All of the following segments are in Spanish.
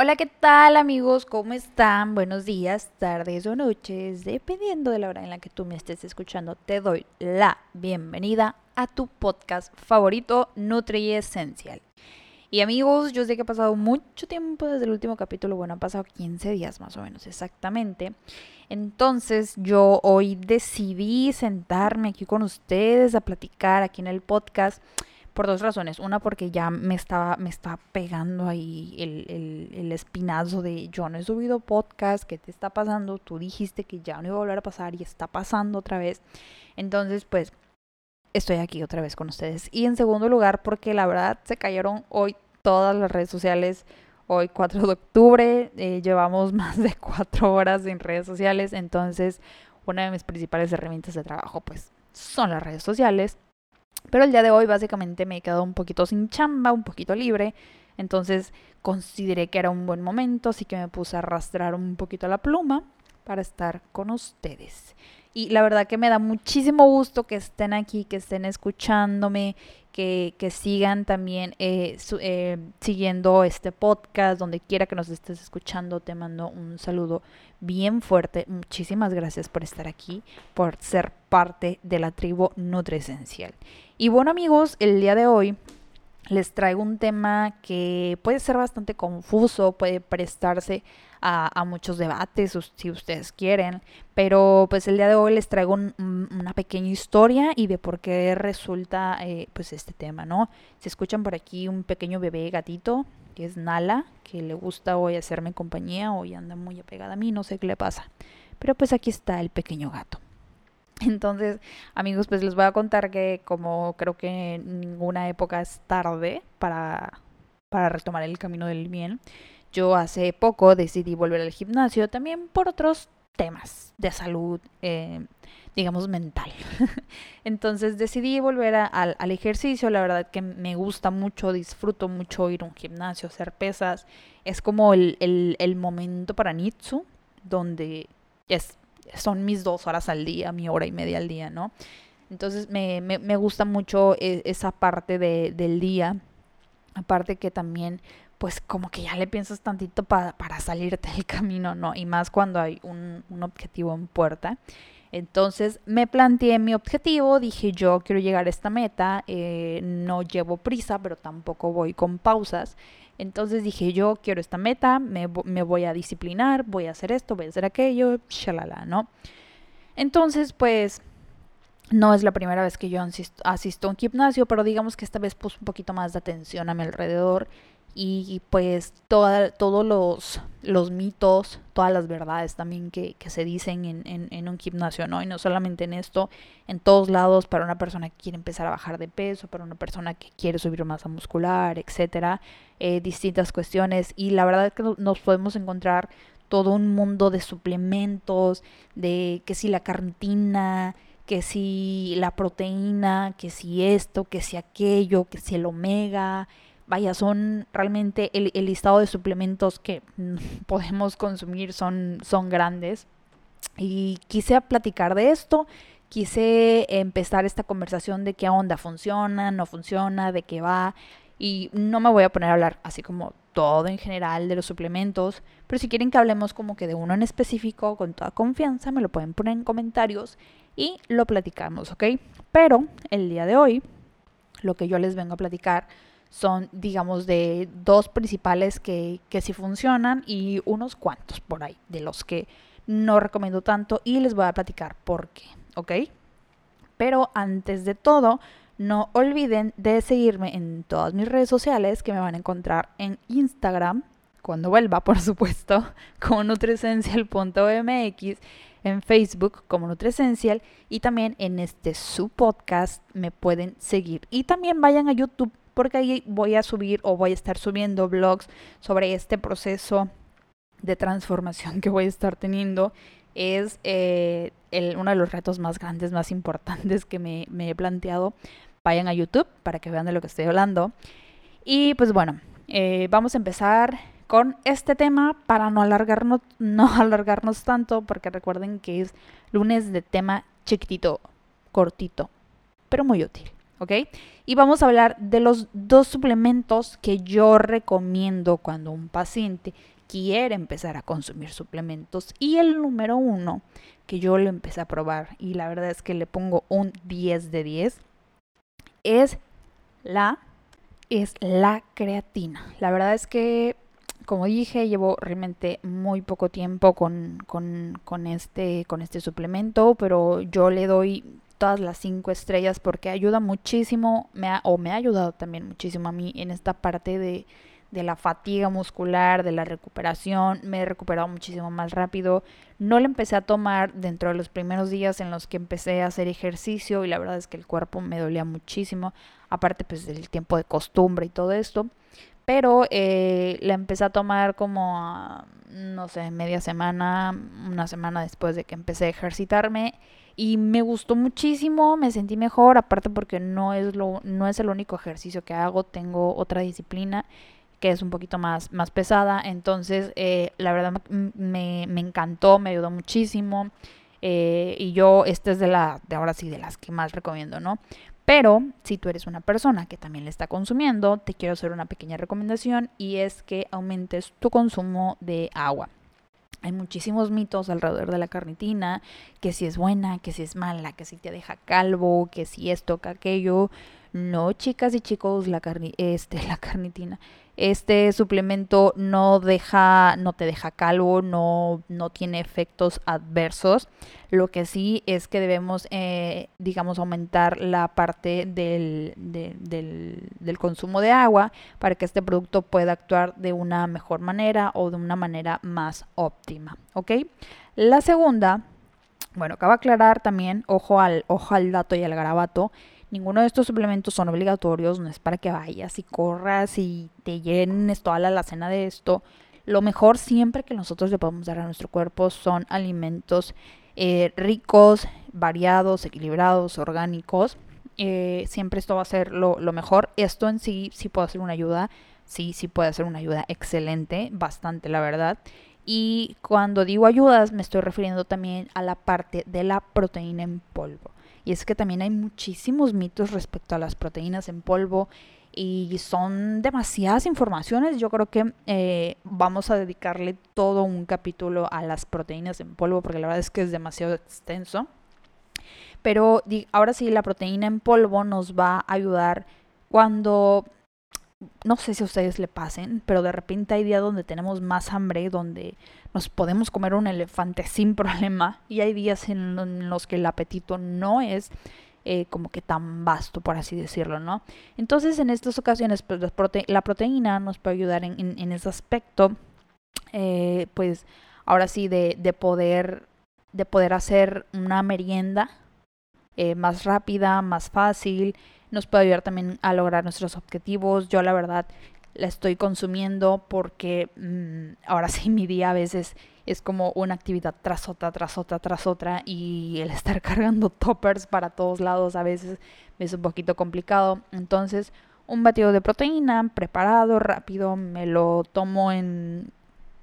Hola, ¿qué tal amigos? ¿Cómo están? Buenos días, tardes o noches, dependiendo de la hora en la que tú me estés escuchando. Te doy la bienvenida a tu podcast favorito, Nutri Esencial. Y amigos, yo sé que ha pasado mucho tiempo desde el último capítulo, bueno, han pasado 15 días más o menos exactamente. Entonces yo hoy decidí sentarme aquí con ustedes a platicar aquí en el podcast por dos razones. Una, porque ya me estaba, me estaba pegando ahí el, el, espinazo de yo no he subido podcast, ¿qué te está pasando? Tú dijiste que ya no iba a volver a pasar y está pasando otra vez. Entonces, pues, estoy aquí otra vez con ustedes. Y en segundo lugar, porque la verdad se cayeron hoy todas las redes sociales. Hoy 4 de octubre, eh, llevamos más de 4 horas en redes sociales, entonces una de mis principales herramientas de trabajo pues son las redes sociales. Pero el día de hoy básicamente me he quedado un poquito sin chamba, un poquito libre. Entonces consideré que era un buen momento, así que me puse a arrastrar un poquito la pluma para estar con ustedes. Y la verdad que me da muchísimo gusto que estén aquí, que estén escuchándome, que, que sigan también eh, eh, siguiendo este podcast, donde quiera que nos estés escuchando, te mando un saludo bien fuerte. Muchísimas gracias por estar aquí, por ser parte de la tribu Nutresencial. Y bueno amigos, el día de hoy les traigo un tema que puede ser bastante confuso, puede prestarse a, muchos debates si ustedes quieren, pero pues el día de hoy les traigo una pequeña historia y de por qué resulta eh, pues este tema, ¿no? Se escuchan por aquí un pequeño bebé gatito que es Nala, que le gusta hoy hacerme compañía, hoy anda muy apegada a mí, no sé qué le pasa, pero pues aquí está el pequeño gato. Entonces, amigos, pues les voy a contar que como creo que en ninguna época es tarde para, para retomar el camino del bien, yo hace poco decidí volver al gimnasio también por otros temas de salud, eh, digamos, mental. Entonces decidí volver al, ejercicio. La verdad que me gusta mucho, disfruto mucho ir a un gimnasio, hacer pesas. Es como el, el momento para Nitsu, donde es son mis dos horas al día, mi hora y media al día, ¿no? Entonces me, me, me gusta mucho e, esa parte de, del día. Aparte que también, pues como que ya le piensas tantito para salirte del camino, ¿no? Y más cuando hay un, un objetivo en puerta. Entonces me planteé mi objetivo, dije yo quiero llegar a esta meta, eh, no llevo prisa, pero tampoco voy con pausas. Entonces dije yo quiero esta meta, me, voy a disciplinar, voy a hacer esto, voy a hacer aquello, shalala, ¿no? Entonces pues no es la primera vez que yo asisto, a un gimnasio, pero digamos que esta vez puse un poquito más de atención a mi alrededor y pues todos los, los mitos, todas las verdades también que, que se dicen en, en, un gimnasio, ¿no? Y no solamente en esto, en todos lados, para una persona que quiere empezar a bajar de peso, para una persona que quiere subir masa muscular, etcétera, eh, distintas cuestiones. Y la verdad es que nos podemos encontrar todo un mundo de suplementos, de que si la carnitina, que si la proteína, que si esto, que si aquello, que si el omega, vaya, son realmente el, listado de suplementos que podemos consumir son, son grandes. Y quise platicar de esto, quise empezar esta conversación de qué onda funciona, no funciona, de qué va. Y no me voy a poner a hablar así como todo en general de los suplementos, pero si quieren que hablemos como que de uno en específico, con toda confianza, me lo pueden poner en comentarios y lo platicamos, ¿ok? Pero el día de hoy, lo que yo les vengo a platicar son, digamos, de dos principales que, que sí funcionan y unos cuantos por ahí, de los que no recomiendo tanto y les voy a platicar por qué, ¿ok? Pero antes de todo, no olviden de seguirme en todas mis redes sociales que me van a encontrar en Instagram, cuando vuelva, por supuesto, como nutresencial.mx, en Facebook como Nutresencial y también en este su podcast me pueden seguir. Y también vayan a YouTube porque ahí voy a subir o voy a estar subiendo blogs sobre este proceso de transformación que voy a estar teniendo. Es eh, uno de los retos más grandes, más importantes que me, he planteado. Vayan a YouTube para que vean de lo que estoy hablando. Y pues bueno, eh, vamos a empezar con este tema para no alargarnos, no alargarnos tanto, porque recuerden que es lunes de tema chiquitito, cortito, pero muy útil. ¿Ok? Y vamos a hablar de los dos suplementos que yo recomiendo cuando un paciente quiere empezar a consumir suplementos. Y el número uno, que yo lo empecé a probar y la verdad es que le pongo un 10 de 10, es la, es la creatina. La verdad es que, como dije, llevo realmente muy poco tiempo con, con, con este, con este suplemento, pero yo le doy todas las cinco estrellas porque ayuda muchísimo, me ha, o me ha ayudado también muchísimo a mí en esta parte de, de la fatiga muscular, de la recuperación, me he recuperado muchísimo más rápido. No lo empecé a tomar dentro de los primeros días en los que empecé a hacer ejercicio y la verdad es que el cuerpo me dolía muchísimo, aparte pues del tiempo de costumbre y todo esto. Pero eh, la empecé a tomar como, no sé, media semana, una semana después de que empecé a ejercitarme y me gustó muchísimo, me sentí mejor, aparte porque no es lo no es el único ejercicio que hago, tengo otra disciplina que es un poquito más, más pesada, entonces eh, la verdad me, me, encantó, me ayudó muchísimo eh, y yo esta es de la de ahora sí de las que más recomiendo, ¿no? Pero si tú eres una persona que también le está consumiendo, te quiero hacer una pequeña recomendación y es que aumentes tu consumo de agua. Hay muchísimos mitos alrededor de la carnitina, que si es buena, que si es mala, que si te deja calvo, que si esto, que aquello. No, chicas y chicos, la carni este, la carnitina este suplemento no deja, no te deja calvo, no, no tiene efectos adversos. Lo que sí es que debemos, eh, digamos, aumentar la parte del, del, consumo de agua para que este producto pueda actuar de una mejor manera o de una manera más óptima. ¿Ok? La segunda, bueno, acaba de aclarar también, ojo al, ojo al dato y al garabato Ninguno de estos suplementos son obligatorios, no es para que vayas y corras y te llenes toda la alacena de esto. Lo mejor siempre que nosotros le podemos dar a nuestro cuerpo son alimentos eh, ricos, variados, equilibrados, orgánicos. Eh, siempre esto va a ser lo, lo, mejor. Esto en sí sí puede ser una ayuda, sí, sí puede ser una ayuda excelente, bastante la verdad. Y cuando digo ayudas me estoy refiriendo también a la parte de la proteína en polvo. Y es que también hay muchísimos mitos respecto a las proteínas en polvo y son demasiadas informaciones. Yo creo que eh, vamos a dedicarle todo un capítulo a las proteínas en polvo porque la verdad es que es demasiado extenso. Pero ahora sí, la proteína en polvo nos va a ayudar cuando no sé si a ustedes le pasen, pero de repente hay días donde tenemos más hambre, donde nos podemos comer un elefante sin problema, y hay días en los que el apetito no es eh, como que tan vasto, por así decirlo, ¿no? Entonces, en estas ocasiones, pues la proteína nos puede ayudar en, ese aspecto, eh, pues ahora sí, de, de, poder, de poder hacer una merienda eh, más rápida, más fácil, nos puede ayudar también a lograr nuestros objetivos. Yo la verdad la estoy consumiendo porque mm, ahora sí mi día a veces es como una actividad tras otra, tras otra, tras otra y el estar cargando toppers para todos lados a veces es un poquito complicado. Entonces un batido de proteína preparado, rápido, me lo tomo en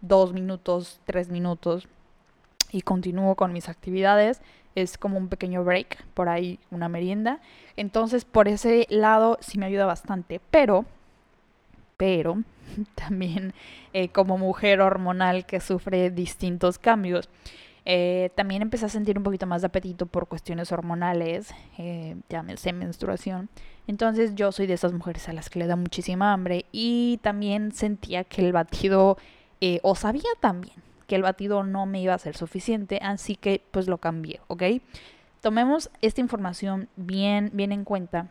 dos minutos, tres minutos y continúo con mis actividades es como un pequeño break, por ahí una merienda. Entonces, por ese lado sí me ayuda bastante, pero, pero, también eh, como mujer hormonal que sufre distintos cambios, eh, también empecé a sentir un poquito más de apetito por cuestiones hormonales, eh, llámese menstruación. Entonces yo soy de esas mujeres a las que le da muchísima hambre y también sentía que el batido, eh, o sabía también que el batido no me iba a ser suficiente, así que pues lo cambié, ¿ok? Tomemos esta información bien, bien en cuenta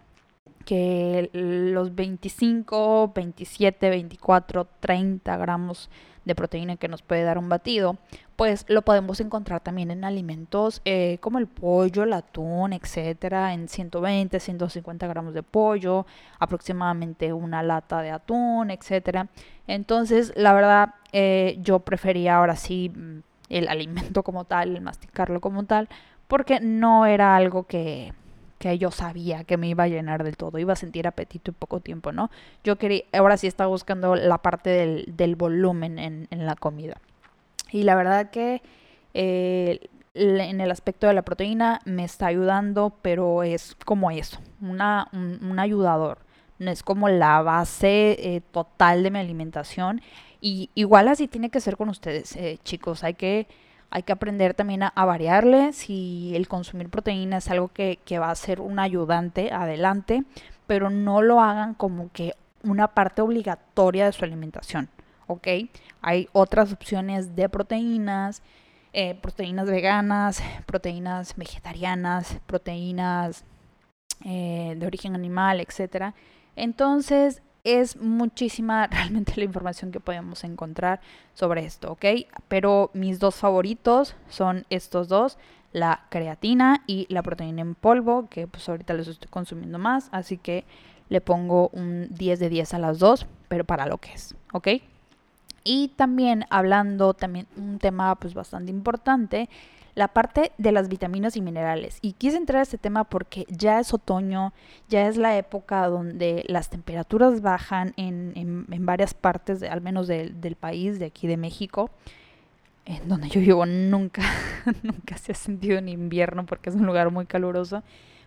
que los 25, 27, 24, 30 gramos de proteína que nos puede dar un batido, pues lo podemos encontrar también en alimentos eh, como el pollo, el atún, etcétera, en 120, 150 gramos de pollo, aproximadamente una lata de atún, etcétera. Entonces, la verdad, eh, yo prefería ahora sí mm, el alimento como tal, el masticarlo como tal, porque no era algo que que yo sabía que me iba a llenar del todo, iba a sentir apetito en poco tiempo, ¿no? Yo quería, ahora sí estaba buscando la parte del, volumen en, la comida. Y la verdad que eh, en el aspecto de la proteína me está ayudando, pero es como eso, un, ayudador. No es como la base eh, total de mi alimentación. Y igual así tiene que ser con ustedes, eh, chicos. Hay que, hay que aprender también a, variarle. Si el consumir proteína es algo que, va a ser un ayudante, adelante. Pero no lo hagan como que una parte obligatoria de su alimentación. ¿Ok? Hay otras opciones de proteínas eh, proteínas veganas, proteínas vegetarianas, proteínas eh, de origen animal, etc. Entonces es muchísima realmente la información que podemos encontrar sobre esto, ¿ok? Pero mis dos favoritos son estos dos, la creatina y la proteína en polvo, que pues ahorita les estoy consumiendo más, así que le pongo un 10 de 10 a las dos, pero para lo que es, ¿ok? Y también hablando, también un tema pues bastante importante, la parte de las vitaminas y minerales. Y quise entrar a este tema porque ya es otoño, ya es la época donde las temperaturas bajan en, en, varias partes, al menos del país, de aquí de México. En donde yo vivo nunca, nunca se ha sentido en invierno porque es un lugar muy caluroso,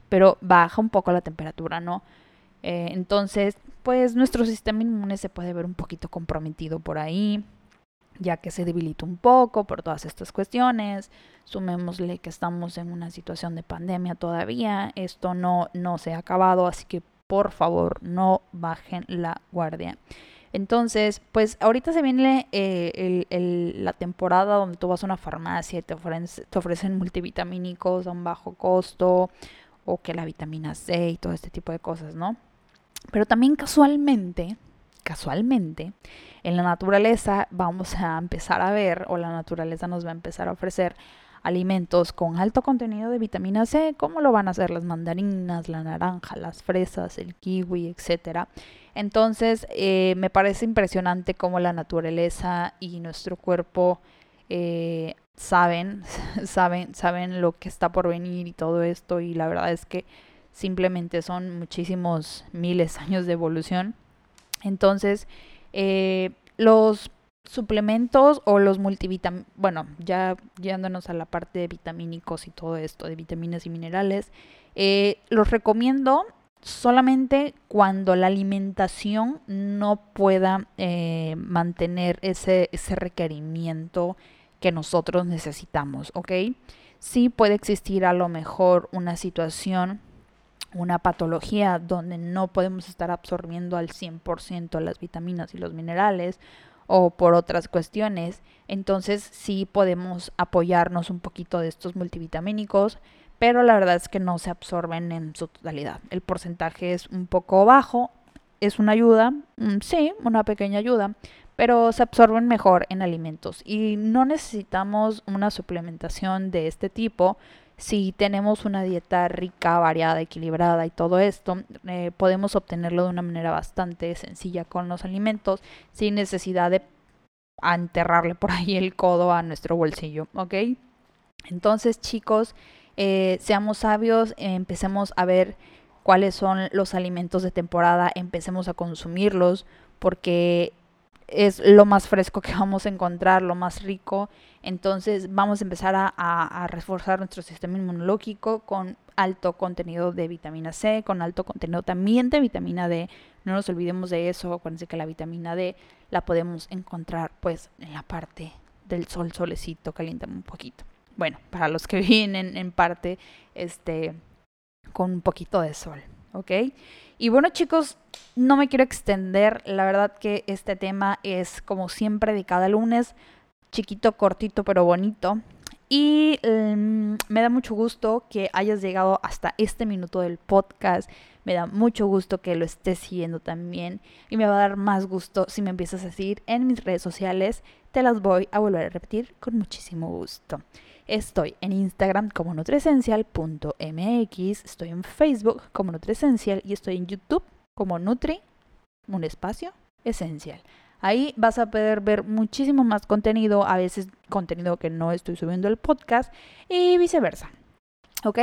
pero baja un poco la temperatura, ¿no? Eh, entonces, pues nuestro sistema inmune se puede ver un poquito comprometido por ahí, ya que se debilita un poco por todas estas cuestiones. Sumémosle que estamos en una situación de pandemia todavía, esto no, no se ha acabado, así que por favor no bajen la guardia. Entonces, pues ahorita se viene eh, la temporada donde tú vas a una farmacia y te ofrecen, te ofrecen multivitamínicos a un bajo costo o que la vitamina C y todo este tipo de cosas, ¿no? Pero también casualmente, casualmente, en la naturaleza vamos a empezar a ver, o la naturaleza nos va a empezar a ofrecer alimentos con alto contenido de vitamina C, como lo van a hacer las mandarinas, la naranja, las fresas, el kiwi, etc. Entonces, eh, me parece impresionante cómo la naturaleza y nuestro cuerpo eh, saben, saben, saben lo que está por venir y todo esto. Y la verdad es que simplemente son muchísimos miles años de evolución. Entonces, eh, los suplementos o los multivitamínicos, bueno, ya yéndonos a la parte de vitamínicos y todo esto, de vitaminas y minerales, eh, los recomiendo solamente cuando la alimentación no pueda eh, mantener ese, ese requerimiento que nosotros necesitamos, ¿ok? Sí puede existir a lo mejor una situación una patología donde no podemos estar absorbiendo al 100% las vitaminas y los minerales o por otras cuestiones, entonces sí podemos apoyarnos un poquito de estos multivitamínicos, pero la verdad es que no se absorben en su totalidad. El porcentaje es un poco bajo, es una ayuda, mm, sí, una pequeña ayuda, pero se absorben mejor en alimentos y no necesitamos una suplementación de este tipo si tenemos una dieta rica, variada, equilibrada y todo esto, eh, podemos obtenerlo de una manera bastante sencilla con los alimentos, sin necesidad de enterrarle por ahí el codo a nuestro bolsillo, ¿ok? Entonces, chicos, eh, seamos sabios, empecemos a ver cuáles son los alimentos de temporada, empecemos a consumirlos, porque es lo más fresco que vamos a encontrar, lo más rico. Entonces vamos a empezar a, reforzar nuestro sistema inmunológico con alto contenido de vitamina C, con alto contenido también de vitamina D. No nos olvidemos de eso, acuérdense que la vitamina D la podemos encontrar pues en la parte del sol, solecito, calienta un poquito. Bueno, para los que vienen en parte este con un poquito de sol, ¿ok? Y bueno chicos, no me quiero extender, la verdad que este tema es como siempre de cada lunes, chiquito, cortito, pero bonito. Y em, me da mucho gusto que hayas llegado hasta este minuto del podcast. Me da mucho gusto que lo estés siguiendo también. Y me va a dar más gusto si me empiezas a seguir en mis redes sociales. Te las voy a volver a repetir con muchísimo gusto. Estoy en Instagram como nutriesencial.mx, estoy en Facebook como Nutriesencial y estoy en YouTube como Nutri, un espacio esencial. Ahí vas a poder ver muchísimo más contenido, a veces contenido que no estoy subiendo el podcast y viceversa. ¿Ok?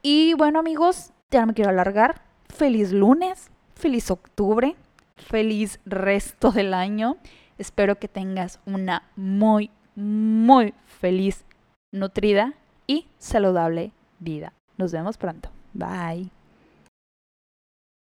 Y bueno amigos, ya no me quiero alargar. Feliz lunes, feliz octubre, feliz resto del año. Espero que tengas una muy, muy feliz nutrida y saludable vida. Nos vemos pronto. Bye.